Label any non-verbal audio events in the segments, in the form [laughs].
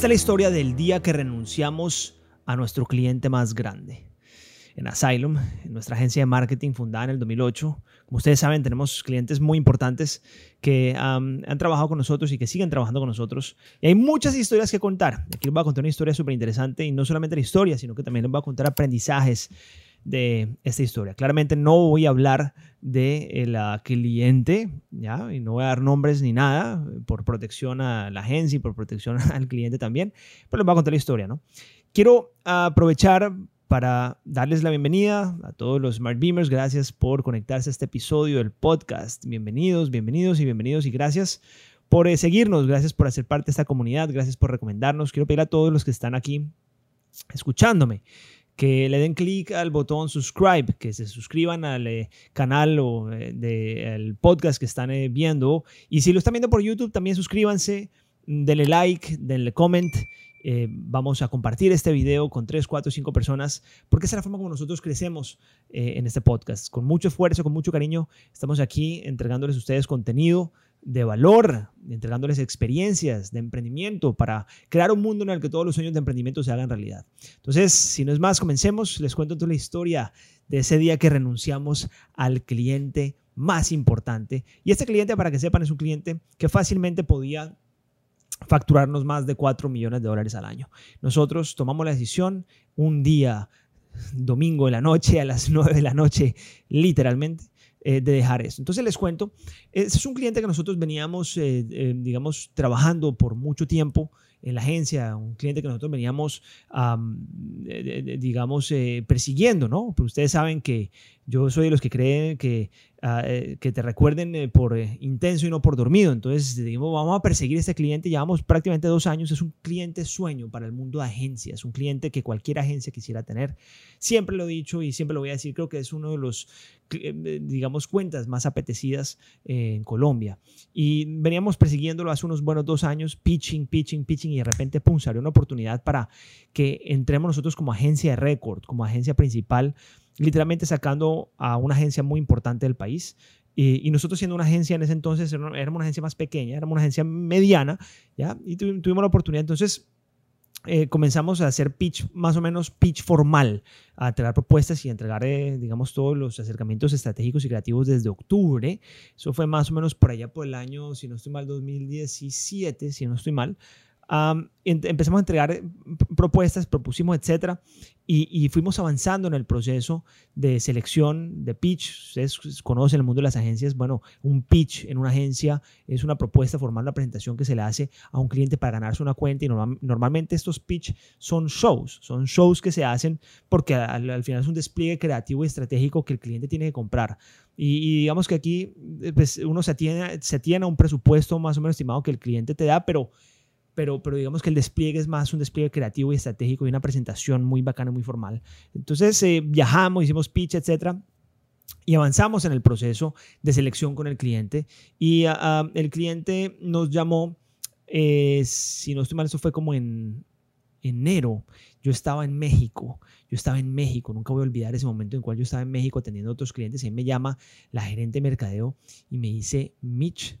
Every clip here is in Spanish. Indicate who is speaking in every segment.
Speaker 1: Esta es la historia del día que renunciamos a nuestro cliente más grande. En Asylum, en nuestra agencia de marketing fundada en el 2008, como ustedes saben, tenemos clientes muy importantes que han trabajado con nosotros y que siguen trabajando con nosotros. Y hay muchas historias que contar. Aquí les voy a contar una historia súper interesante y no solamente la historia, sino que también les voy a contar aprendizajes de esta historia. Claramente no voy a hablar de eh, la cliente, ¿ya? Y no voy a dar nombres ni nada por protección a la agencia y por protección [laughs] al cliente también, pero les voy a contar la historia, ¿no? Quiero aprovechar para darles la bienvenida a todos los Smart Beamers. Gracias por conectarse a este episodio del podcast. Bienvenidos, bienvenidos y bienvenidos y gracias por eh, seguirnos, gracias por hacer parte de esta comunidad, gracias por recomendarnos. Quiero pedir a todos los que están aquí escuchándome que le den clic al botón subscribe, que se suscriban al eh, canal o eh, del podcast que están eh, viendo. Y si lo están viendo por YouTube, también suscríbanse, denle like, denle comment. vamos a compartir este video con 3, 4, 5 personas, porque esa es la forma como nosotros crecemos en este podcast. Con mucho esfuerzo, con mucho cariño, estamos aquí entregándoles a ustedes contenido de valor, entregándoles experiencias de emprendimiento para crear un mundo en el que todos los sueños de emprendimiento se hagan realidad. Entonces, si no es más, comencemos. Les cuento toda la historia de ese día que renunciamos al cliente más importante. Y este cliente, para que sepan, es un cliente que fácilmente podía facturarnos más de 4 millones de dólares al año. Nosotros tomamos la decisión un día, domingo de la noche, a las 9 de la noche, literalmente, eh, de dejar eso. Entonces les cuento, es un cliente que nosotros veníamos, eh, eh, digamos, trabajando por mucho tiempo en la agencia, un cliente que nosotros veníamos, digamos, persiguiendo, ¿no? Pero ustedes saben que yo soy de los que creen que, ah, eh, que te recuerden eh, por eh, intenso y no por dormido. Entonces, vamos a perseguir a este cliente. Llevamos prácticamente dos años. Es un cliente sueño para el mundo de agencias. Un cliente que cualquier agencia quisiera tener. Siempre lo he dicho y siempre lo voy a decir. Creo que es uno de los, digamos, cuentas más apetecidas en Colombia. Y veníamos persiguiéndolo hace unos buenos dos años, pitching, pitching, pitching. Y de repente, pum, salió una oportunidad para que entremos nosotros como agencia de récord, como agencia principal literalmente sacando a una agencia muy importante del país. Y, nosotros siendo una agencia en ese entonces, éramos una agencia más pequeña, éramos una agencia mediana, ¿ya? Y tuvimos la oportunidad. Entonces, eh, comenzamos a hacer pitch, más o menos pitch formal, a entregar propuestas y entregar, eh, digamos, todos los acercamientos estratégicos y creativos desde octubre. Eso fue más o menos por allá por el año, si no estoy mal, 2017, si no estoy mal empezamos a entregar eh, propuestas, propusimos, etcétera, y, fuimos avanzando en el proceso de selección de pitch. Ustedes conocen el mundo de las agencias. Bueno, un pitch en una agencia es una propuesta formal, una presentación que se le hace a un cliente para ganarse una cuenta. Y normalmente estos pitch son shows, son shows que se hacen porque al, final es un despliegue creativo y estratégico que el cliente tiene que comprar. Y, digamos que aquí eh, pues, uno se atiene, se atiene a un presupuesto más o menos estimado que el cliente te da, pero pero, pero digamos que el despliegue es más un despliegue creativo y estratégico y una presentación muy bacana, muy formal. Entonces eh, viajamos, hicimos pitch, etcétera. Y avanzamos en el proceso de selección con el cliente. Y ah, el cliente nos llamó, eh, si no estoy mal, eso fue como en enero. Yo estaba en México. Yo estaba en México. Nunca voy a olvidar ese momento en el cual yo estaba en México atendiendo a otros clientes. Y ahí me llama la gerente de mercadeo y me dice, Mitch,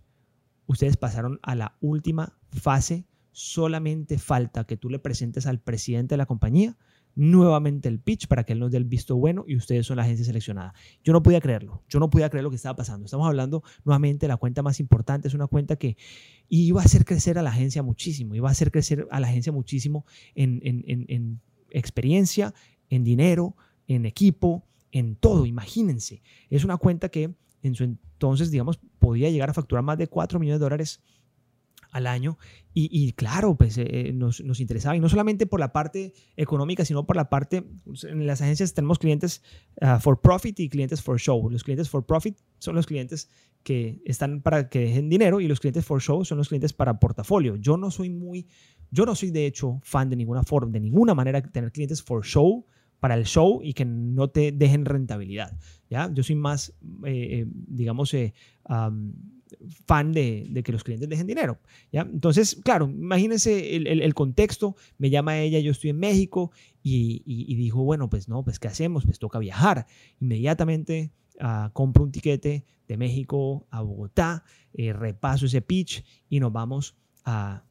Speaker 1: ustedes pasaron a la última fase solamente falta que tú le presentes al presidente de la compañía nuevamente el pitch para que él nos dé el visto bueno y ustedes son la agencia seleccionada. Yo no podía creerlo, yo no podía creer lo que estaba pasando. Estamos hablando nuevamente de la cuenta más importante, es una cuenta que iba a hacer crecer a la agencia muchísimo, iba a hacer crecer a la agencia muchísimo en, en experiencia, en dinero, en equipo, en todo, imagínense. Es una cuenta que en su entonces, digamos, podía llegar a facturar más de 4 millones de dólares al año. Y, claro, pues eh, eh, nos, nos, interesaba, y no solamente por la parte económica, sino por la parte, pues, en las agencias tenemos clientes ah, for profit y clientes for show. Los clientes for profit son los clientes que están para que dejen dinero y los clientes for show son los clientes para portafolio. Yo no soy muy, yo no soy de hecho fan de ninguna forma, de ninguna manera tener clientes for show para el show y que no te dejen rentabilidad. ¿ya? Yo soy más, eh, digamos, fan de, que los clientes dejen dinero. ¿ya? Entonces, claro, imagínense el, contexto, me llama ella, yo estoy en México y, dijo, bueno, pues no, pues ¿qué hacemos? Pues toca viajar. Inmediatamente uh, compro un tiquete de México a Bogotá, eh, repaso ese pitch y nos vamos a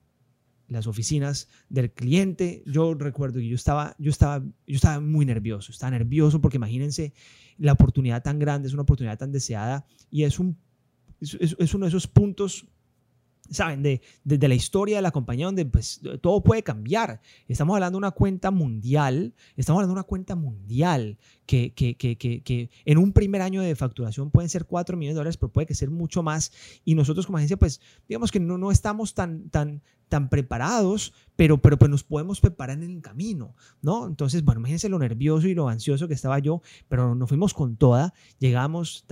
Speaker 1: las oficinas del cliente, yo recuerdo que yo estaba, yo estaba, yo estaba muy nervioso, estaba nervioso porque imagínense la oportunidad tan grande, es una oportunidad tan deseada y es, un, es, uno de esos puntos saben, de, de, la historia de la compañía donde pues, todo puede cambiar. Estamos hablando de una cuenta mundial, estamos hablando de una cuenta mundial que, que, que, que, en un primer año de facturación pueden ser 4 millones de dólares, pero puede que ser mucho más. Y nosotros como agencia, pues digamos que no, no estamos tan, tan, tan preparados, pero, pero pues nos podemos preparar en el camino, ¿no? Entonces, bueno, imagínense lo nervioso y lo ansioso que estaba yo, pero nos fuimos con toda, llegamos,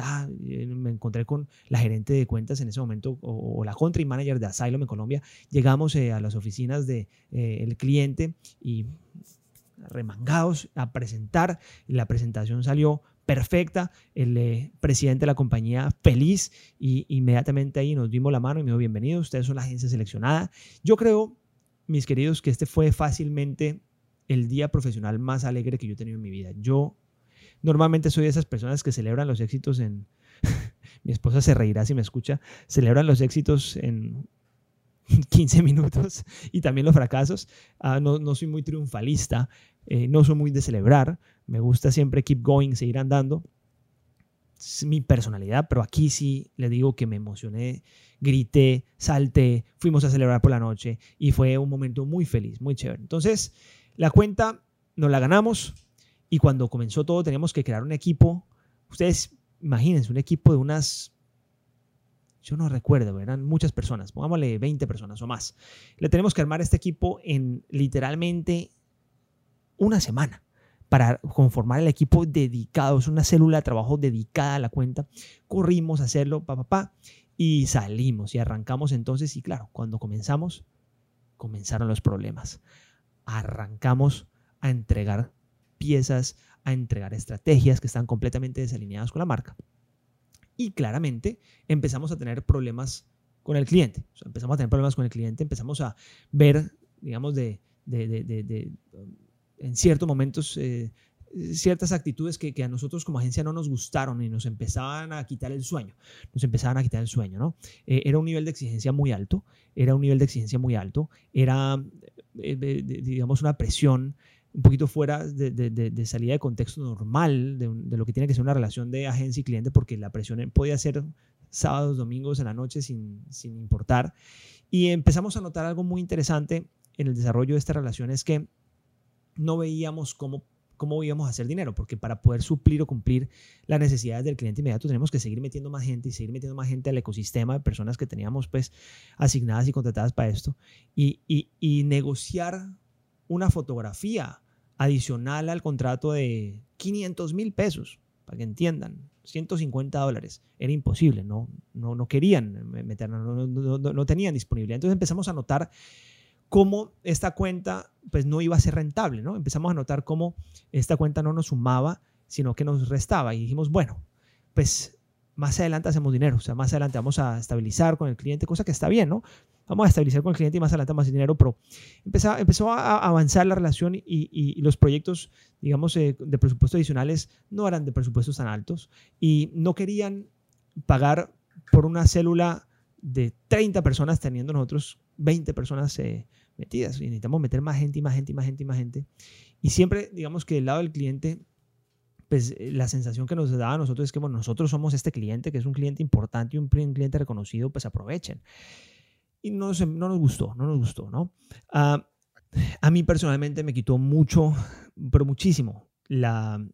Speaker 1: eh, me encontré con la gerente de cuentas en ese momento, o, la country manager de Asylum en Colombia, llegamos eh, a las oficinas del de, eh, cliente y remangados a presentar, la presentación salió perfecta. El eh, presidente de la compañía feliz y inmediatamente ahí nos dimos la mano y me dijo, bienvenido, ustedes son la agencia seleccionada. Yo creo, mis queridos, que este fue fácilmente el día profesional más alegre que yo he tenido en mi vida. Yo normalmente soy de esas personas que celebran los éxitos en... [laughs] mi esposa se reirá si me escucha, celebran los éxitos en [laughs] 15 minutos y también los fracasos. Ah, no, no, soy muy triunfalista, eh, no soy muy de celebrar, me gusta siempre keep going, seguir andando. Es mi personalidad, pero aquí sí le digo que me emocioné, grité, salté, fuimos a celebrar por la noche y fue un momento muy feliz, muy chévere. Entonces, la cuenta nos la ganamos y cuando comenzó todo teníamos que crear un equipo. Ustedes imagínense, un equipo de unas yo no recuerdo, eran muchas personas, pongámosle 20 personas o más. Le tenemos que armar este equipo en literalmente una semana para conformar el equipo dedicado, es una célula de trabajo dedicada a la cuenta. Corrimos a hacerlo, pa, pa, pa, y salimos y arrancamos entonces. Y claro, cuando comenzamos, comenzaron los problemas. Arrancamos a entregar piezas, a entregar estrategias que están completamente desalineadas con la marca. Y claramente empezamos a tener problemas con el cliente. empezamos a tener problemas con el cliente, empezamos a ver, digamos, de, de, de en ciertos momentos eh, ciertas actitudes que, a nosotros como agencia no nos gustaron y nos empezaban a quitar el sueño, nos empezaban a quitar el sueño, ¿no? Eh, era un nivel de exigencia muy alto, era un nivel de exigencia muy alto, era, eh, digamos, una presión un poquito fuera de, salida de contexto normal de, lo que tiene que ser una relación de agencia y cliente, porque la presión podía ser sábados, domingos en la noche sin, sin importar. Y empezamos a notar algo muy interesante en el desarrollo de esta relación, es que no veíamos cómo, cómo íbamos a hacer dinero, porque para poder suplir o cumplir las necesidades del cliente inmediato tenemos que seguir metiendo más gente y seguir metiendo más gente al ecosistema de personas que teníamos pues asignadas y contratadas para esto y, y, negociar una fotografía adicional al contrato de 500 mil pesos, para que entiendan, 150 dólares. Era imposible, no, no, no querían meter, no, no, no, tenían disponibilidad. Entonces empezamos a notar cómo esta cuenta pues no iba a ser rentable, ¿no? Empezamos a notar cómo esta cuenta no nos sumaba, sino que nos restaba y dijimos, bueno, pues más adelante hacemos dinero, o sea, más adelante vamos a estabilizar con el cliente, cosa que está bien, ¿no? Vamos a estabilizar con el cliente y más adelante más dinero, pero empezó, empezó a avanzar la relación y, los proyectos, digamos, eh, de presupuesto adicionales no eran de presupuestos tan altos y no querían pagar por una célula de 30 personas teniendo nosotros 20 personas eh, metidas y necesitamos meter más gente y más gente y más gente y más gente. Y siempre, digamos que del lado del cliente, pues eh, la sensación que nos daba a nosotros es que, bueno, nosotros somos este cliente, que es un cliente importante y un cliente reconocido, pues aprovechen. Y no, no nos gustó, no nos gustó, ¿no? Ah, a mí personalmente me quitó mucho, pero muchísimo, la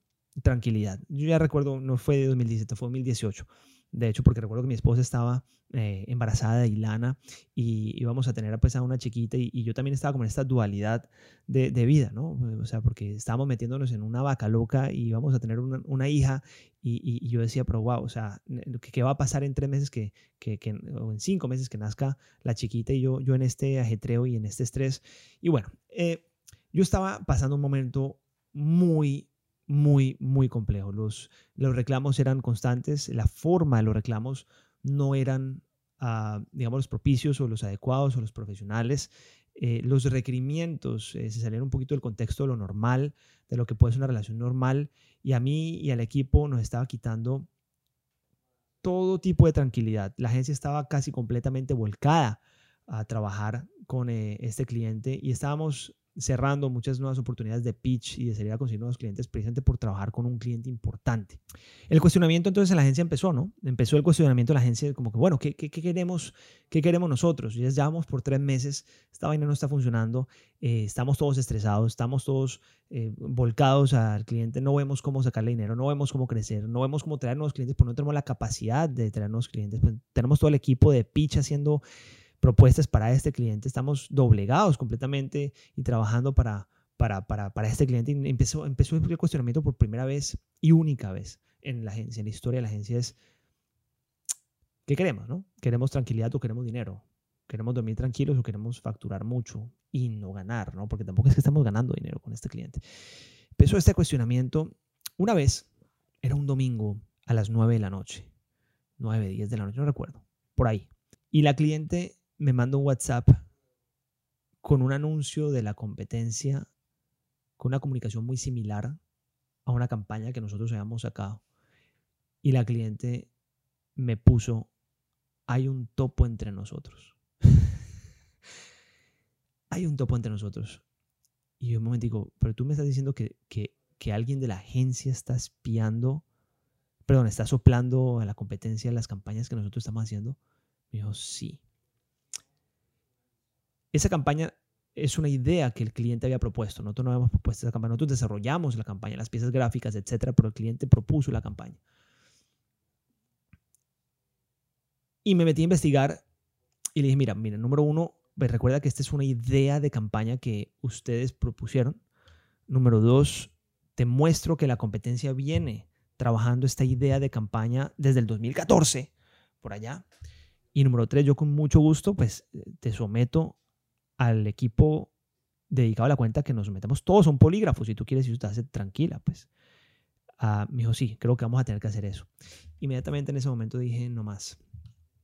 Speaker 1: tranquilidad. Yo ya recuerdo, no fue de 2017, fue 2018. De hecho, porque recuerdo que mi esposa estaba eh, embarazada de Ilana y íbamos a tener pues, a una chiquita y, yo también estaba como en esta dualidad de, vida, ¿no? O sea, porque estábamos metiéndonos en una vaca loca y íbamos a tener una, hija y, yo decía, pero wow, o sea, ¿qué, va a pasar en tres meses que, que, o en cinco meses que nazca la chiquita y yo, yo en este ajetreo y en este estrés? Y bueno, eh, yo estaba pasando un momento muy, muy, muy complejo. Los, los reclamos eran constantes, la forma de los reclamos no eran, uh, digamos, los propicios o los adecuados o los profesionales. Eh, los requerimientos eh, se salieron un poquito del contexto de lo normal, de lo que puede ser una relación normal, y a mí y al equipo nos estaba quitando todo tipo de tranquilidad. La agencia estaba casi completamente volcada a trabajar con eh, este cliente y estábamos cerrando muchas nuevas oportunidades de pitch y de salir a conseguir nuevos clientes precisamente por trabajar con un cliente importante. El cuestionamiento entonces en la agencia empezó, ¿no? Empezó el cuestionamiento en la agencia como que, bueno, ¿qué, qué, queremos, qué queremos nosotros? Ya llevamos por tres meses, esta vaina no está funcionando, eh, estamos todos estresados, estamos todos eh, volcados al cliente, no vemos cómo sacarle dinero, no vemos cómo crecer, no vemos cómo traer nuevos clientes, porque no tenemos la capacidad de traer nuevos clientes. Pues, tenemos todo el equipo de pitch haciendo propuestas para este cliente, estamos doblegados completamente y trabajando para, para, para, para este cliente. Y empezó, empezó el cuestionamiento por primera vez y única vez en la agencia, en la historia de la agencia es, ¿qué queremos? No? ¿Queremos tranquilidad o queremos dinero? ¿Queremos dormir tranquilos o queremos facturar mucho y no ganar? ¿no? Porque tampoco es que estamos ganando dinero con este cliente. Empezó este cuestionamiento una vez, era un domingo a las 9 de la noche, 9, 10 de la noche, no recuerdo, por ahí. Y la cliente me manda un WhatsApp con un anuncio de la competencia, con una comunicación muy similar a una campaña que nosotros habíamos sacado. Y la cliente me puso, hay un topo entre nosotros. [laughs] hay un topo entre nosotros. Y yo un momento digo, pero tú me estás diciendo que, que, que alguien de la agencia está espiando, perdón, está soplando a la competencia las campañas que nosotros estamos haciendo. Me dijo, sí. Esa campaña es una idea que el cliente había propuesto. Nosotros no habíamos propuesto esa campaña. Nosotros desarrollamos la campaña, las piezas gráficas, etcétera, pero el cliente propuso la campaña. Y me metí a investigar y le dije, mira, mira, número uno, pues recuerda que esta es una idea de campaña que ustedes propusieron. Número dos, te muestro que la competencia viene trabajando esta idea de campaña desde el 2014, por allá. Y número tres, yo con mucho gusto, pues te someto al equipo dedicado a la cuenta que nos metemos todos a un polígrafo. Si tú quieres hace tranquila, pues. Uh, me dijo, sí, creo que vamos a tener que hacer eso. Inmediatamente en ese momento dije, no más.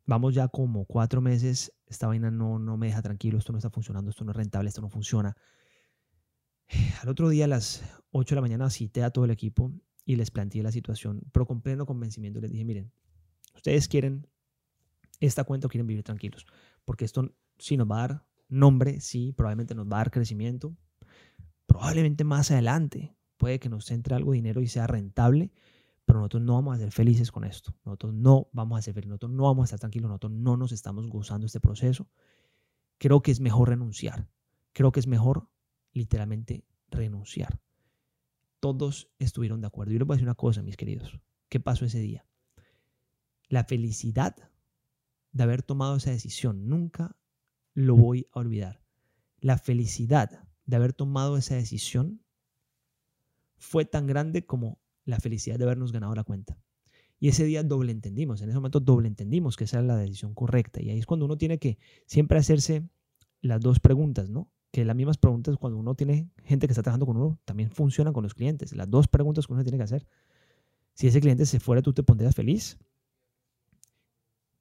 Speaker 1: Vamos ya como cuatro meses, esta vaina no, no me deja tranquilo, esto no está funcionando, esto no es rentable, esto no funciona. Al otro día, a las 8 de la mañana, cité a todo el equipo y les planteé la situación, pero con pleno convencimiento les dije, miren, ustedes quieren esta cuenta o quieren vivir tranquilos, porque esto sí nos va a dar nombre, sí, probablemente nos va a dar crecimiento. Probablemente más adelante puede que nos entre algo de dinero y sea rentable, pero nosotros no vamos a ser felices con esto. Nosotros no vamos a ser felices, nosotros no vamos a estar tranquilos, nosotros no nos estamos gozando este proceso. Creo que es mejor renunciar. Creo que es mejor literalmente renunciar. Todos estuvieron de acuerdo. Yo les voy a decir una cosa, mis queridos. ¿Qué pasó ese día? La felicidad de haber tomado esa decisión nunca lo voy a olvidar. La felicidad de haber tomado esa decisión fue tan grande como la felicidad de habernos ganado la cuenta. Y ese día doble entendimos, en ese momento doble entendimos que esa era la decisión correcta. Y ahí es cuando uno tiene que siempre hacerse las dos preguntas, ¿no? Que las mismas preguntas cuando uno tiene gente que está trabajando con uno, también funcionan con los clientes. Las dos preguntas que uno tiene que hacer. Si ese cliente se fuera, ¿tú te pondrías feliz?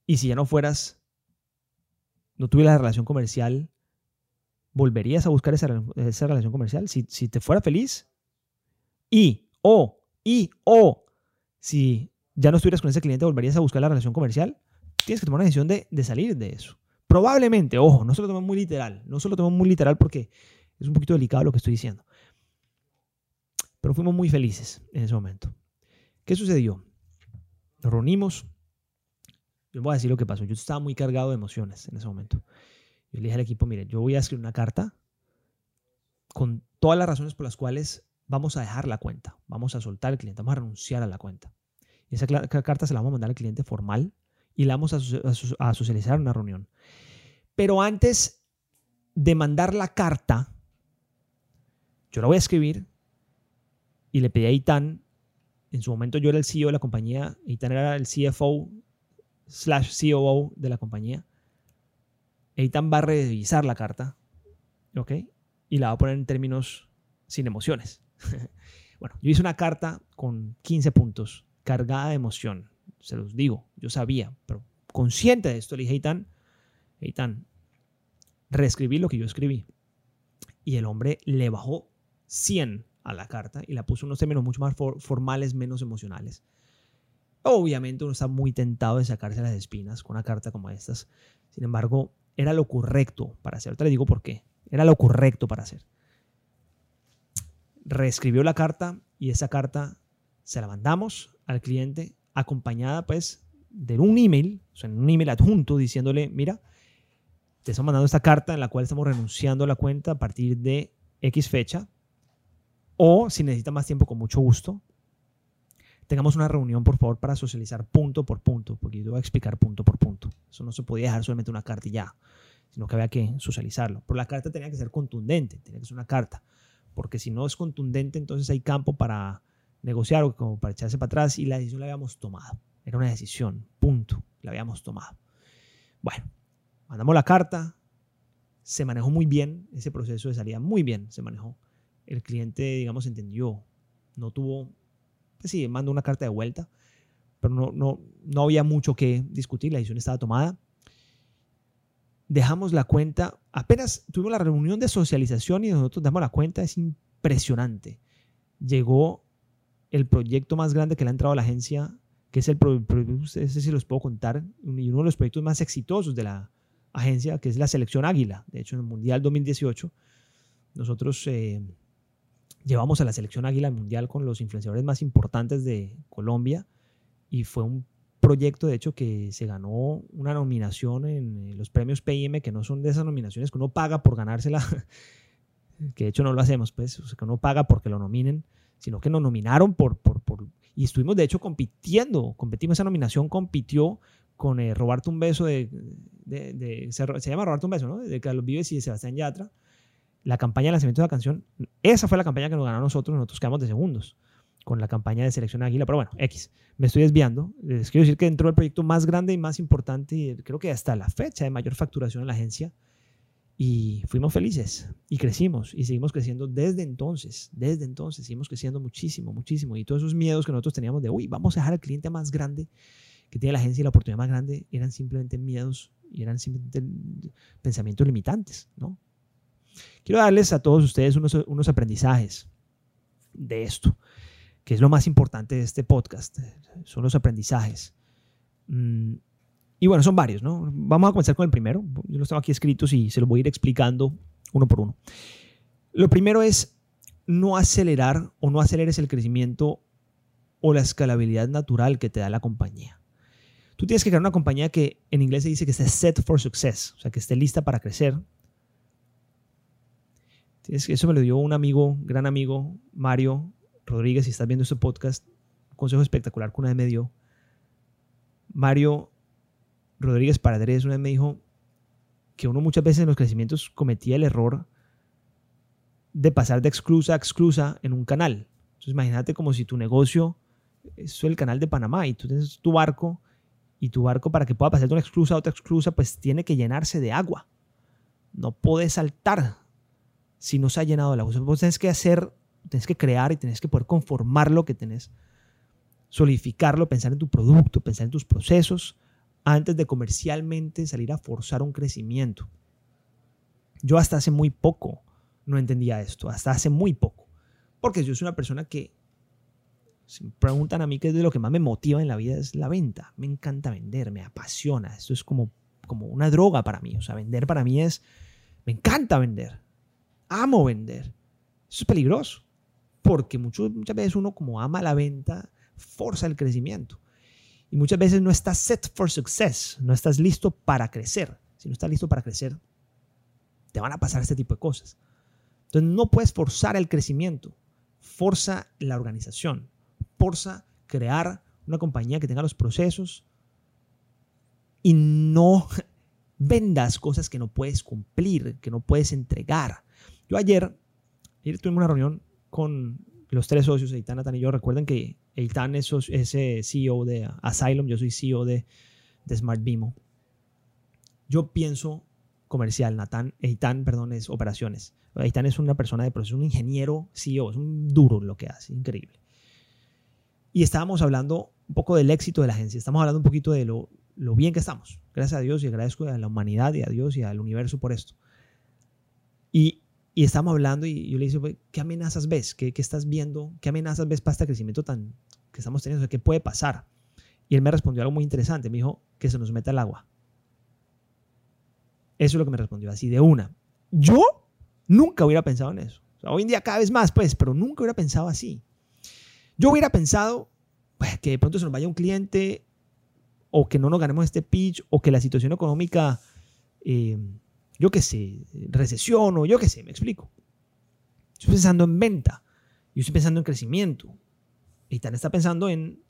Speaker 1: Y si ya no fueras, no tuviera la relación comercial, ¿volverías a buscar esa, relación comercial? Si, te fuera feliz y o, y o, si ya no estuvieras con ese cliente, ¿volverías a buscar la relación comercial? Tienes que tomar una decisión de, de salir de eso. Probablemente, ojo, no se lo tomen muy literal, no se lo tomen muy literal porque es un poquito delicado lo que estoy diciendo. Pero fuimos muy felices en ese momento. ¿Qué sucedió? Nos reunimos, yo voy a decir lo que pasó. Yo estaba muy cargado de emociones en ese momento. Yo le dije al equipo, mire, yo voy a escribir una carta con todas las razones por las cuales vamos a dejar la cuenta, vamos a soltar el cliente, vamos a renunciar a la cuenta. Y esa carta se la vamos a mandar al cliente formal y la vamos a, a socializar en una reunión. Pero antes de mandar la carta, yo la voy a escribir y le pedí a Itán, en su momento yo era el CEO de la compañía, Itán era el CFO slash COO de la compañía. Eitan va a revisar la carta, ¿ok? Y la va a poner en términos sin emociones. [laughs] bueno, yo hice una carta con 15 puntos, cargada de emoción. Se los digo, yo sabía, pero consciente de esto, le dije, Eitan, Eitan, reescribí lo que yo escribí. Y el hombre le bajó 100 a la carta y la puso unos términos mucho más formales, menos emocionales. Obviamente uno está muy tentado de sacarse las espinas con una carta como estas. Sin embargo, era lo correcto para hacer. Ahorita le digo por qué. Era lo correcto para hacer. Reescribió la carta y esa carta se la mandamos al cliente acompañada pues de un email, o sea, en un email adjunto diciéndole, mira, te estamos mandando esta carta en la cual estamos renunciando a la cuenta a partir de X fecha. O si necesita más tiempo, con mucho gusto, tengamos una reunión, por favor, para socializar punto por punto, porque yo voy a explicar punto por punto. Eso no se podía dejar solamente una carta y ya, sino que había que socializarlo. Pero la carta tenía que ser contundente, tenía que ser una carta, porque si no es contundente, entonces hay campo para negociar o como para echarse para atrás y la decisión la habíamos tomado. Era una decisión, punto, la habíamos tomado. Bueno, mandamos la carta, se manejó muy bien, ese proceso de salida muy bien se manejó. El cliente, digamos, entendió, no tuvo, pues sí, mandó una carta de vuelta, pero no, no, no había mucho que discutir, la decisión estaba tomada. Dejamos la cuenta, apenas tuvimos la reunión de socialización y nosotros damos la cuenta, es impresionante. Llegó el proyecto más grande que le ha entrado a la agencia, que es el, ese sí los puedo contar, y uno de los proyectos más exitosos de la agencia, que es la Selección Águila. De hecho, en el Mundial 2018, nosotros eh, llevamos a la Selección Águila al Mundial con los influenciadores más importantes de Colombia, y fue un proyecto, de hecho, que se ganó una nominación en los premios PIM, que no son de esas nominaciones que uno paga por ganársela, [laughs] que de hecho no lo hacemos, pues, que uno paga porque lo nominen sino que nos nominaron por, por, por y estuvimos de hecho compitiendo, competimos, esa nominación compitió con eh, Roberto Un Beso de, de, se, llama Roberto Un Beso, ¿no? De Carlos Vives y de Sebastián Yatra. La campaña de lanzamiento de la canción, esa fue la campaña que nos ganó a nosotros, nosotros quedamos de segundos con la campaña de selección águila, pero bueno, X, me estoy desviando. Les quiero decir que dentro del proyecto más grande y más importante, creo que hasta la fecha de mayor facturación en la agencia, y fuimos felices y crecimos y seguimos creciendo desde entonces, desde entonces seguimos creciendo muchísimo, muchísimo. Y todos esos miedos que nosotros teníamos de, uy, vamos a dejar al cliente más grande que tiene la agencia y la oportunidad más grande, eran simplemente miedos y eran simplemente pensamientos limitantes, ¿no? Quiero darles a todos ustedes unos, unos aprendizajes de esto, que es lo más importante de este podcast, son los aprendizajes. Mm, y bueno, son varios, ¿no? Vamos a comenzar con el primero. Yo los tengo aquí escritos y se los voy a ir explicando uno por uno. Lo primero es no acelerar o no aceleres el crecimiento o la escalabilidad natural que te da la compañía. Tú tienes que crear una compañía que en inglés se dice que esté set for success, o sea, que esté lista para crecer. Eso me lo dio un amigo, gran amigo, Mario Rodríguez, si estás viendo este podcast, un consejo espectacular que una vez me dio. Mario Rodríguez Paradres una vez me dijo que uno muchas veces en los crecimientos cometía el error de pasar de exclusa a exclusa en un canal. Entonces imagínate como si tu negocio es el canal de Panamá y tú tienes tu barco y tu barco para que pueda pasar de una exclusa a otra exclusa pues tiene que llenarse de agua. No puedes saltar si no se ha llenado el agua. Vos tienes que hacer, tienes que crear y tienes que poder conformar lo que tenés, solidificarlo, pensar en tu producto, pensar en tus procesos, antes de comercialmente salir a forzar un crecimiento. Yo hasta hace muy poco no entendía esto, hasta hace muy poco. Porque yo soy una persona que, preguntan a mí qué es de lo que más me motiva en la vida, es la venta. Me encanta vender, me apasiona. Esto es como, como una droga para mí. O sea, vender para mí es, me encanta vender. Amo vender. Eso es peligroso. Porque muchas veces uno como ama la venta, forza el crecimiento. Y muchas veces no estás set for success, no estás listo para crecer. Si no estás listo para crecer, te van a pasar este tipo de cosas. Entonces no puedes forzar el crecimiento, forza la organización, forza crear una compañía que tenga los procesos y no [laughs] vendas cosas que no puedes cumplir, que no puedes entregar. Yo ayer, ayer tuve una reunión con los tres socios, Eitan, Nathan y yo, recuerden que Eitan es, ese CEO de Asylum, yo soy CEO de, de Smart Bimo. Yo pienso comercial, Nathan, Eitan, perdón, es operaciones. Eitan es una persona de proceso, un ingeniero CEO, es un duro lo que hace, increíble. Y estábamos hablando un poco del éxito de la agencia, estamos hablando un poquito de lo, lo bien que estamos. Gracias a Dios y agradezco a la humanidad y a Dios y al universo por esto. Y y estamos hablando y yo le dije, ¿qué amenazas ves? ¿Qué, ¿Qué, estás viendo? ¿Qué amenazas ves para este crecimiento tan que estamos teniendo? ¿Qué puede pasar? Y él me respondió algo muy interesante. Me dijo que se nos meta el agua. Eso es lo que me respondió así de una. Yo nunca hubiera pensado en eso. hoy en día cada vez más, pues, pero nunca hubiera pensado así. Yo hubiera pensado pues, que de pronto se nos vaya un cliente o que no nos ganemos este pitch o que la situación económica, eh, yo qué sé, recesión o yo qué sé, me explico. Estoy pensando en venta, yo estoy pensando en crecimiento. Y también está pensando en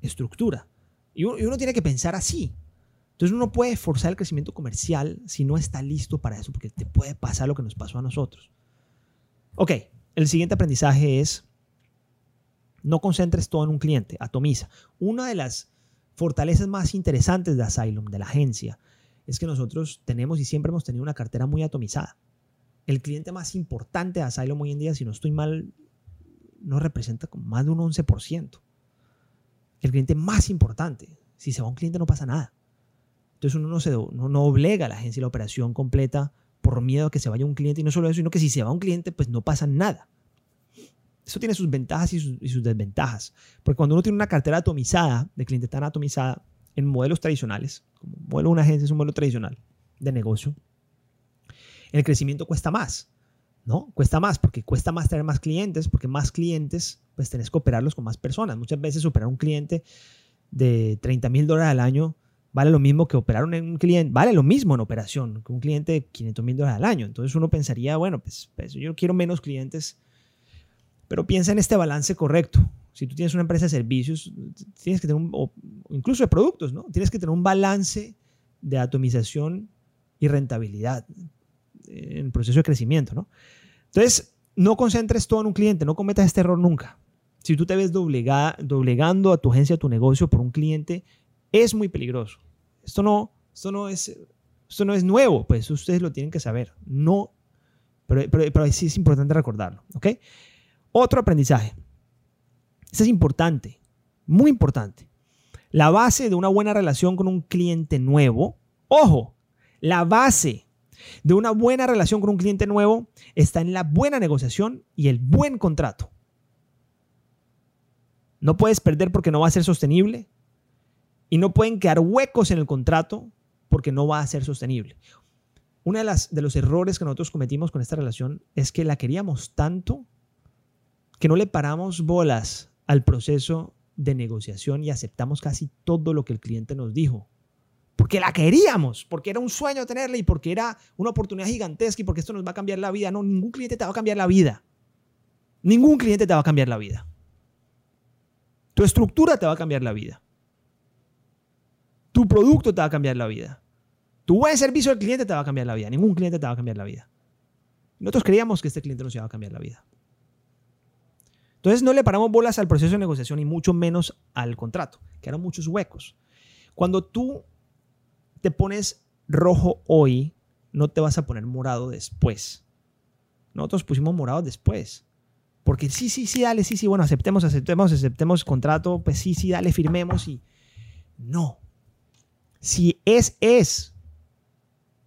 Speaker 1: estructura. Y uno, tiene que pensar así. Entonces uno no puede forzar el crecimiento comercial si no está listo para eso, porque te puede pasar lo que nos pasó a nosotros. Ok, el siguiente aprendizaje es no concentres todo en un cliente, atomiza. Una de las fortalezas más interesantes de Asylum, de la agencia, es que nosotros tenemos y siempre hemos tenido una cartera muy atomizada. El cliente más importante de Asylum hoy en día, si no estoy mal, no representa como más de un 11%. El cliente más importante. Si se va un cliente no pasa nada. Entonces uno no, se, no, obliga a la agencia y la operación completa por miedo a que se vaya un cliente y no solo eso, sino que si se va un cliente pues no pasa nada. Eso tiene sus ventajas y sus, desventajas. Porque cuando uno tiene una cartera atomizada, de cliente tan atomizada, en modelos tradicionales, como modelo de una agencia es un modelo tradicional de negocio, el crecimiento cuesta más. ¿no? Cuesta más porque cuesta más tener más clientes, porque más clientes, pues tenés que operarlos con más personas. Muchas veces operar un cliente de 30 mil dólares al año vale lo mismo que operar un cliente, vale lo mismo en operación que un cliente de 500 mil dólares al año. Entonces uno pensaría, bueno, pues, pues, yo quiero menos clientes, pero piensa en este balance correcto. Si tú tienes una empresa de servicios, tienes que tener un, o incluso de productos, ¿no? Tienes que tener un balance de atomización y rentabilidad en el proceso de crecimiento, ¿no? Entonces, no concentres todo en un cliente, no cometas este error nunca. Si tú te ves doblegando a tu agencia, a tu negocio por un cliente, es muy peligroso. Esto no, esto no, es, esto no es nuevo, pues ustedes lo tienen que saber. No, pero, pero, sí es importante recordarlo. ¿ok? Otro aprendizaje. Esto es importante, muy importante. La base de una buena relación con un cliente nuevo, ojo, la base de una buena relación con un cliente nuevo está en la buena negociación y el buen contrato. No puedes perder porque no va a ser sostenible y no pueden quedar huecos en el contrato porque no va a ser sostenible. Uno de, las, de los errores que nosotros cometimos con esta relación es que la queríamos tanto que no le paramos bolas al proceso de negociación y aceptamos casi todo lo que el cliente nos dijo porque la queríamos, porque era un sueño tenerla y porque era una oportunidad gigantesca y porque esto nos va a cambiar la vida. No, ningún cliente te va a cambiar la vida. Ningún cliente te va a cambiar la vida. Tu estructura te va a cambiar la vida. Tu producto te va a cambiar la vida. Tu buen servicio al cliente te va a cambiar la vida. Ningún cliente te va a cambiar la vida. Nosotros creíamos que este cliente nos iba a cambiar la vida. Entonces no le paramos bolas al proceso de negociación y mucho menos al contrato, que muchos huecos. Cuando tú te pones rojo hoy, no te vas a poner morado después. Nosotros pusimos morado después. Porque sí, sí, sí, dale, sí, sí, bueno, aceptemos, aceptemos, aceptemos contrato, pues sí, sí, dale, firmemos y... No. Si es, es.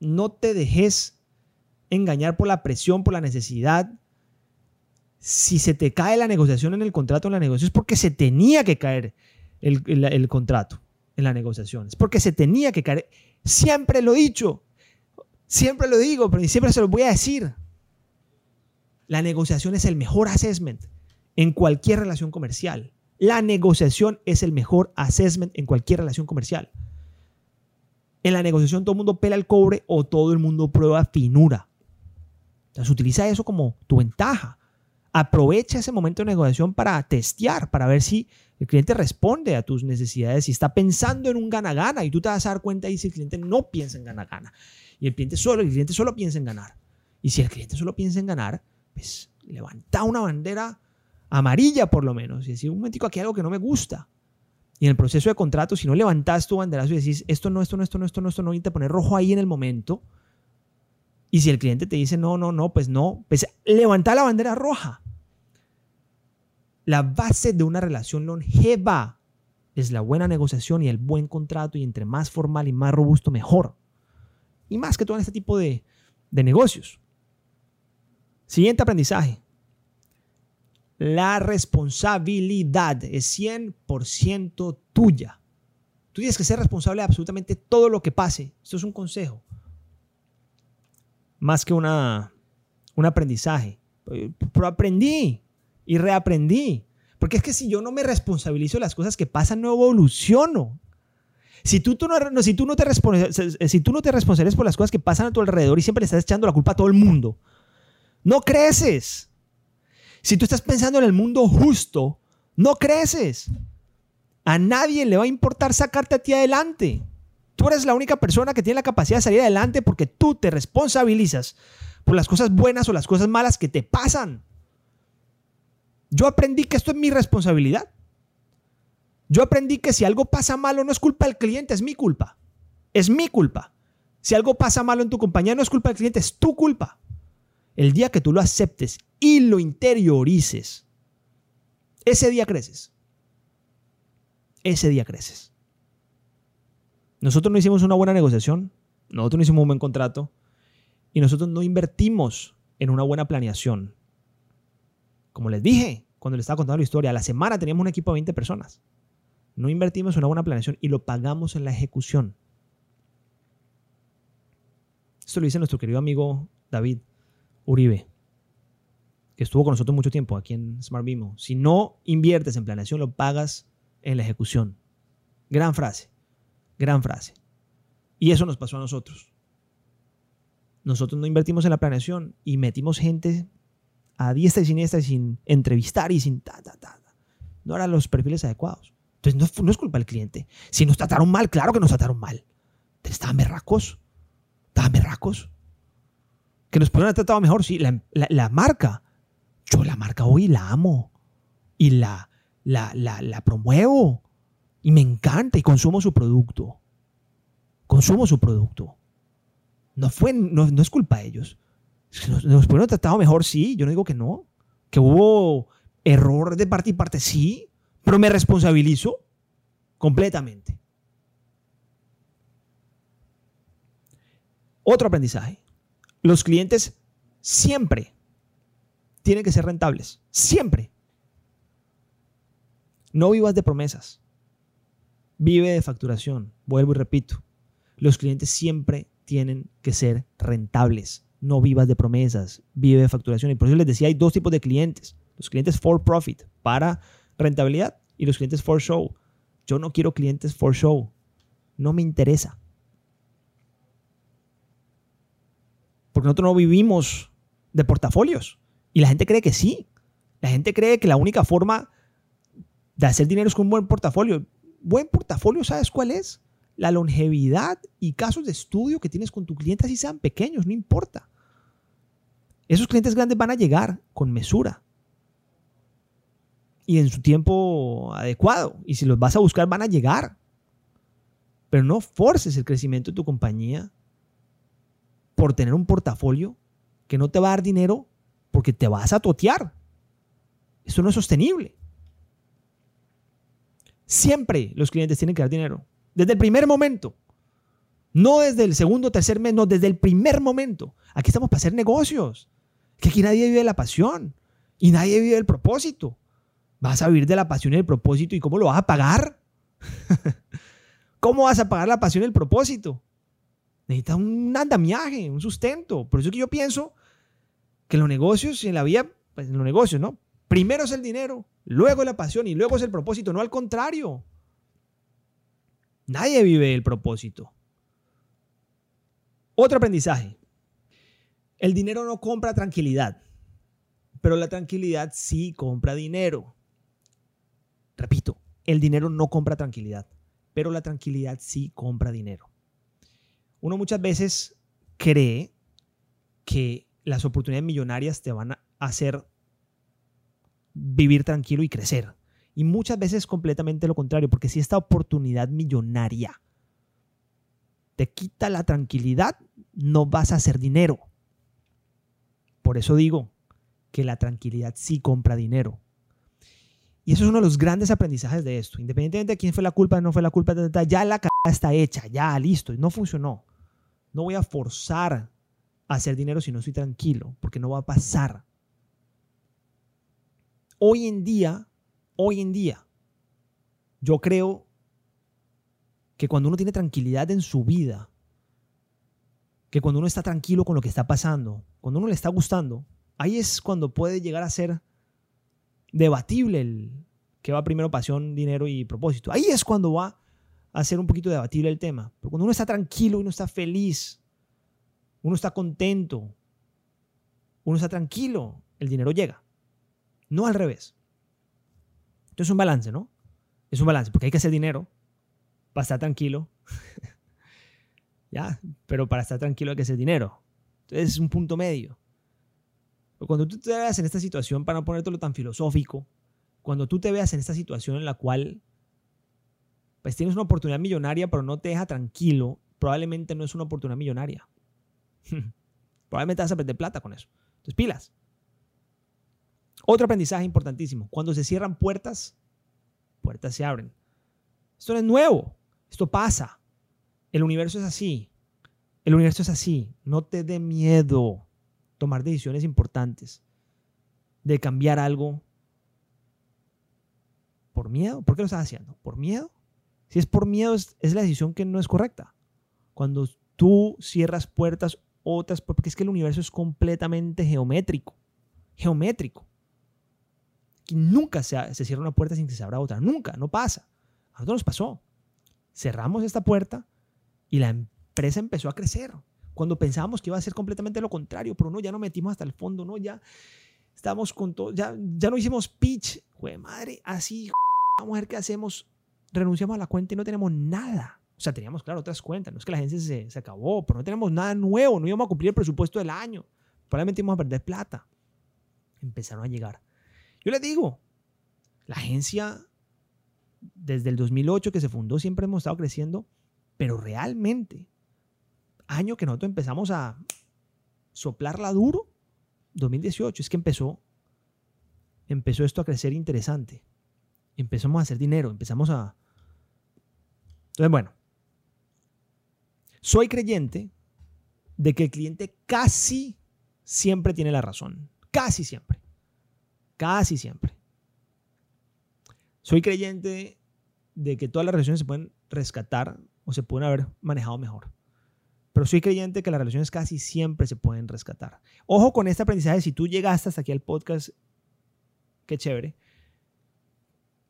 Speaker 1: No te dejes engañar por la presión, por la necesidad. Si se te cae la negociación en el contrato, en la negociación, es porque se tenía que caer el, el contrato en la negociación. Es porque se tenía que caer. Siempre lo he dicho, siempre lo digo, pero siempre se lo voy a decir. La negociación es el mejor assessment en cualquier relación comercial. La negociación es el mejor assessment en cualquier relación comercial. En la negociación todo el mundo pela el cobre o todo el mundo prueba finura. Entonces utiliza eso como tu ventaja. Aprovecha ese momento de negociación para testear, para ver si el cliente responde a tus necesidades y está pensando en un gana-gana y tú te vas a dar cuenta y si el cliente no piensa en gana-gana y el cliente solo, el cliente solo piensa en ganar. Y si el cliente solo piensa en ganar, pues levanta una bandera amarilla por lo menos y decir un momentico aquí hay algo que no me gusta. Y en el proceso de contrato, si no levantas tu banderazo y decís esto no, esto no, esto no, esto no, esto no, y te poner rojo ahí en el momento, y si el cliente te dice no, no, no, pues no, pues levanta la bandera roja. La base de una relación longeva es la buena negociación y el buen contrato y entre más formal y más robusto, mejor. Y más que todo en este tipo de, de negocios. Siguiente aprendizaje. La responsabilidad es 100% tuya. Tú tienes que ser responsable de absolutamente todo lo que pase. Esto es un consejo. Más que una, un aprendizaje. Pero aprendí y reaprendí. Porque es que si yo no me responsabilizo de las cosas que pasan, no evoluciono. Si tú, tú no, si, tú no te si tú no te responsabilizas por las cosas que pasan a tu alrededor y siempre le estás echando la culpa a todo el mundo, no creces. Si tú estás pensando en el mundo justo, no creces. A nadie le va a importar sacarte a ti adelante. Tú eres la única persona que tiene la capacidad de salir adelante porque tú te responsabilizas por las cosas buenas o las cosas malas que te pasan. Yo aprendí que esto es mi responsabilidad. Yo aprendí que si algo pasa malo no es culpa del cliente, es mi culpa. Es mi culpa. Si algo pasa malo en tu compañía no es culpa del cliente, es tu culpa. El día que tú lo aceptes y lo interiorices, ese día creces. Ese día creces. Nosotros no hicimos una buena negociación, nosotros no hicimos un buen contrato y nosotros no invertimos en una buena planeación. Como les dije cuando les estaba contando la historia, a la semana teníamos un equipo de 20 personas. No invertimos en una buena planeación y lo pagamos en la ejecución. Esto lo dice nuestro querido amigo David Uribe, que estuvo con nosotros mucho tiempo aquí en Smart Bimo. Si no inviertes en planeación, lo pagas en la ejecución. Gran frase, gran frase. Y eso nos pasó a nosotros. Nosotros no invertimos en la planeación y metimos gente a diestra y siniestra sin entrevistar y sin ta, ta, ta. No eran los perfiles adecuados. Entonces no, es culpa del cliente. Si nos trataron mal, claro que nos trataron mal. Estaban berracos. Estaban berracos. Que nos pudieron haber tratado mejor, sí. La, marca. Yo la marca hoy la amo. Y la, la, la, promuevo. Y me encanta y consumo su producto. Consumo su producto. No, fue, no, es culpa de ellos. Nos, nos pudieron tratado mejor, sí. Yo no digo que no. Que hubo error de parte y parte, sí. Pero me responsabilizo completamente. Otro aprendizaje. Los clientes siempre tienen que ser rentables. Siempre. No vivas de promesas. Vive de facturación. Vuelvo y repito. Los clientes siempre tienen que ser rentables. No vivas de promesas. Vive de facturación. Y por eso les decía, hay dos tipos de clientes. Los clientes for profit, para rentabilidad y los clientes for show. Yo no quiero clientes for show. No me interesa. Porque nosotros no vivimos de portafolios. Y la gente cree que sí. La gente cree que la única forma de hacer dinero es con un buen portafolio. Buen portafolio, ¿sabes cuál es? La longevidad y casos de estudio que tienes con tu cliente, así sean pequeños, no importa. Esos clientes grandes van a llegar con mesura y en su tiempo adecuado. Y si los vas a buscar, van a llegar. Pero no forces el crecimiento de tu compañía por tener un portafolio que no te va a dar dinero porque te vas a totear. Eso no es sostenible. Siempre los clientes tienen que dar dinero. Desde el primer momento. No desde el segundo o tercer mes, no, desde el primer momento. Aquí estamos para hacer negocios. Que aquí nadie vive de la pasión y nadie vive del propósito. Vas a vivir de la pasión y el propósito. ¿Y cómo lo vas a pagar? [laughs] ¿Cómo vas a pagar la pasión y el propósito? Necesitas un andamiaje, un sustento. Por eso es que yo pienso que en los negocios y en la vida, pues en los negocios, ¿no? Primero es el dinero, luego la pasión y luego es el propósito, no al contrario. Nadie vive el propósito. Otro aprendizaje. El dinero no compra tranquilidad, pero la tranquilidad sí compra dinero. Repito, el dinero no compra tranquilidad, pero la tranquilidad sí compra dinero. Uno muchas veces cree que las oportunidades millonarias te van a hacer vivir tranquilo y crecer. Y muchas veces es completamente lo contrario, porque si esta oportunidad millonaria te quita la tranquilidad, no vas a hacer dinero. Por eso digo que la tranquilidad sí compra dinero. Y eso es uno de los grandes aprendizajes de esto. Independientemente de quién fue la culpa no fue la culpa, ya la cara está hecha, ya listo, no funcionó. No voy a forzar a hacer dinero si no estoy tranquilo, porque no va a pasar. Hoy en día, hoy en día, yo creo que cuando uno tiene tranquilidad en su vida, que cuando uno está tranquilo con lo que está pasando, cuando uno le está gustando, ahí es cuando puede llegar a ser debatible el que va primero pasión, dinero y propósito. Ahí es cuando va a ser un poquito debatible el tema. Pero cuando uno está tranquilo, uno está feliz, uno está contento, uno está tranquilo, el dinero llega. No al revés. Entonces es un balance, ¿no? Es un balance, porque hay que hacer dinero para estar tranquilo. [laughs] ya, pero para estar tranquilo hay que hacer dinero. Entonces es un punto medio. Pero cuando tú te veas en esta situación, para no ponértelo tan filosófico, cuando tú te veas en esta situación en la cual pues tienes una oportunidad millonaria, pero no te deja tranquilo, probablemente no es una oportunidad millonaria. [laughs] probablemente vas a perder plata con eso. Entonces, pilas. Otro aprendizaje importantísimo. Cuando se cierran puertas, puertas se abren. Esto no es nuevo. Esto pasa. El universo es así. El universo es así. No te dé miedo tomar decisiones importantes. De cambiar algo. ¿Por miedo? ¿Por qué lo estás haciendo? ¿Por miedo? Si es por miedo, es, la decisión que no es correcta. Cuando tú cierras puertas, otras, porque es que el universo es completamente geométrico. Geométrico. Nunca se, cierra una puerta sin que se abra otra. Nunca, no pasa. A nosotros nos pasó. Cerramos esta puerta y la empresa empezó a crecer. Cuando pensábamos que iba a ser completamente lo contrario, pero no, ya no metimos hasta el fondo, no, ya estamos con todo, ya, ya no hicimos pitch. Güey, madre, así, vamos a ver qué hacemos renunciamos a la cuenta y no tenemos nada. O sea, teníamos, claro, otras cuentas. No es que la agencia se, se acabó, pero no tenemos nada nuevo. No íbamos a cumplir el presupuesto del año. Probablemente íbamos a perder plata. Empezaron a llegar. Yo les digo, la agencia, desde el 2008 que se fundó, siempre hemos estado creciendo, pero realmente, año que nosotros empezamos a soplarla duro, 2018, es que empezó, empezó esto a crecer interesante. Empezamos a hacer dinero, empezamos a, entonces, bueno, soy creyente de que el cliente casi siempre tiene la razón. Casi siempre. Casi siempre. Soy creyente de que todas las relaciones se pueden rescatar o se pueden haber manejado mejor. Pero soy creyente que las relaciones casi siempre se pueden rescatar. Ojo con este aprendizaje, si tú llegaste hasta aquí al podcast, qué chévere.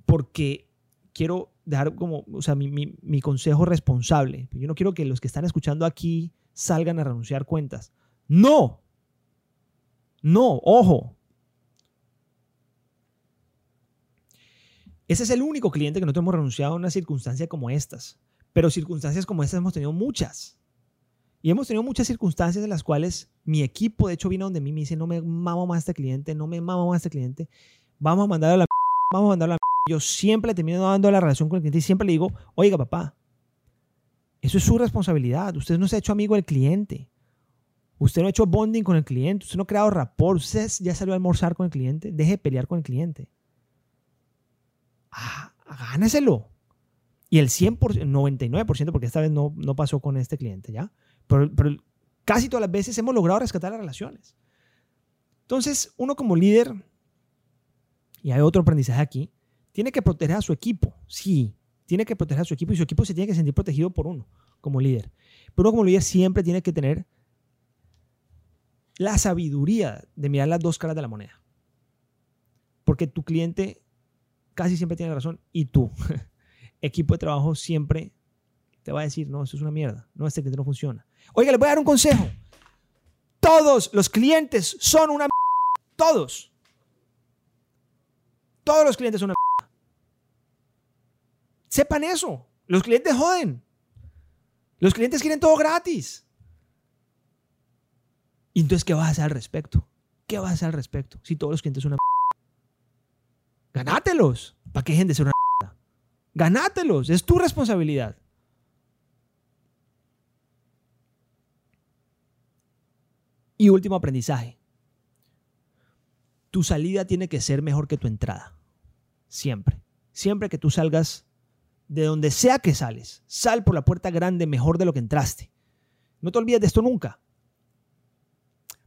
Speaker 1: Porque quiero dejar como, o sea, mi, mi, consejo responsable. Yo no quiero que los que están escuchando aquí salgan a renunciar cuentas. No. No, ojo. Ese es el único cliente que no hemos renunciado a una circunstancia como estas. Pero circunstancias como estas hemos tenido muchas. Y hemos tenido muchas circunstancias en las cuales mi equipo, de hecho, vino donde mí me dice, no me mamo más a este cliente, no me mamo más a este cliente, vamos a mandar a la [laughs] vamos a mandar a la [laughs] yo siempre le termino dando la relación con el cliente y siempre le digo, oiga papá, eso es su responsabilidad. Usted no se ha hecho amigo del cliente. Usted no ha hecho bonding con el cliente. Usted no ha creado rapport. Usted ya salió a almorzar con el cliente. Deje de pelear con el cliente. Gáneselo. Y el 100%, 99%, porque esta vez no, no pasó con este cliente, ¿ya? Pero, pero casi todas las veces hemos logrado rescatar las relaciones. Entonces, uno como líder, y hay otro aprendizaje aquí, tiene que proteger a su equipo, sí, tiene que proteger a su equipo y su equipo se tiene que sentir protegido por uno como líder. Pero uno como líder siempre tiene que tener la sabiduría de mirar las dos caras de la moneda. Porque tu cliente casi siempre tiene razón y tú, [laughs] equipo de trabajo, siempre te va a decir, no, eso es una mierda, no, este cliente no funciona. Oiga, le voy a dar un consejo. Todos los clientes son una mierda. Todos. Todos los clientes son una Sepan eso. Los clientes joden. Los clientes quieren todo gratis. ¿Y entonces qué vas a hacer al respecto? ¿Qué vas a hacer al respecto? Si todos los clientes son una Ganátelos. ¿Para qué gente ser una Ganátelos. Es tu responsabilidad. Y último aprendizaje. Tu salida tiene que ser mejor que tu entrada. Siempre. Siempre que tú salgas de donde sea que sales, sal por la puerta grande mejor de lo que entraste. No te olvides de esto nunca.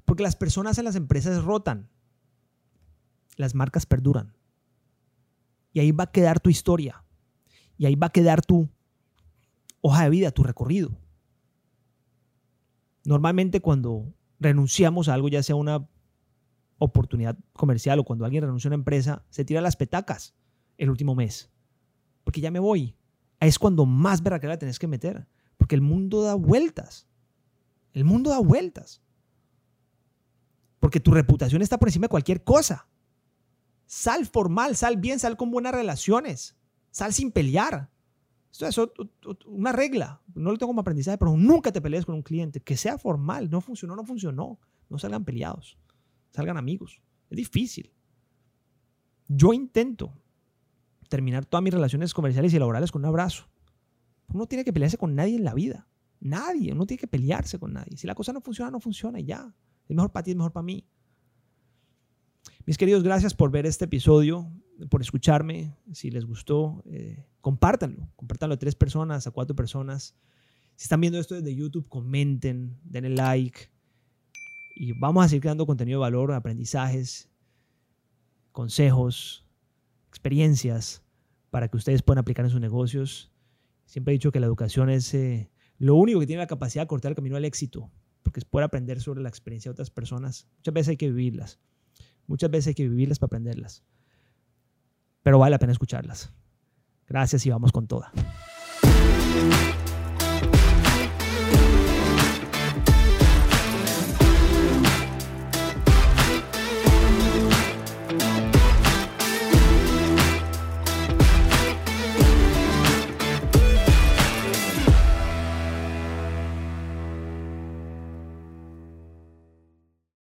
Speaker 1: Porque las personas en las empresas rotan. Las marcas perduran. Y ahí va a quedar tu historia. Y ahí va a quedar tu hoja de vida, tu recorrido. Normalmente cuando renunciamos a algo, ya sea una oportunidad comercial o cuando alguien renuncia a una empresa, se tira las petacas el último mes. Porque ya me voy. Es cuando más berraquera tenés que meter. Porque el mundo da vueltas. El mundo da vueltas. Porque tu reputación está por encima de cualquier cosa. Sal formal, sal bien, sal con buenas relaciones. Sal sin pelear. Esto es una regla. No lo tengo como aprendizaje, pero nunca te pelees con un cliente. Que sea formal. No funcionó, no funcionó. No salgan peleados. Salgan amigos. Es difícil. Yo intento terminar todas mis relaciones comerciales y laborales con un abrazo. Uno tiene que pelearse con nadie en la vida. Nadie. Uno tiene que pelearse con nadie. Si la cosa no funciona, no funciona y ya. Es mejor para ti, es mejor para mí. Mis queridos, gracias por ver este episodio, por escucharme. Si les gustó, eh, compártanlo. Compártanlo a tres personas, a cuatro personas. Si están viendo esto desde YouTube, comenten, denle like. Y vamos a seguir creando contenido de valor, aprendizajes, consejos, experiencias para que ustedes puedan aplicar en sus negocios. Siempre he dicho que la educación es eh, lo único que tiene la capacidad de cortar el camino al éxito, porque es poder aprender sobre la experiencia de otras personas. Muchas veces hay que vivirlas. Muchas veces hay que vivirlas para aprenderlas. Pero vale la pena escucharlas. Gracias y vamos con toda.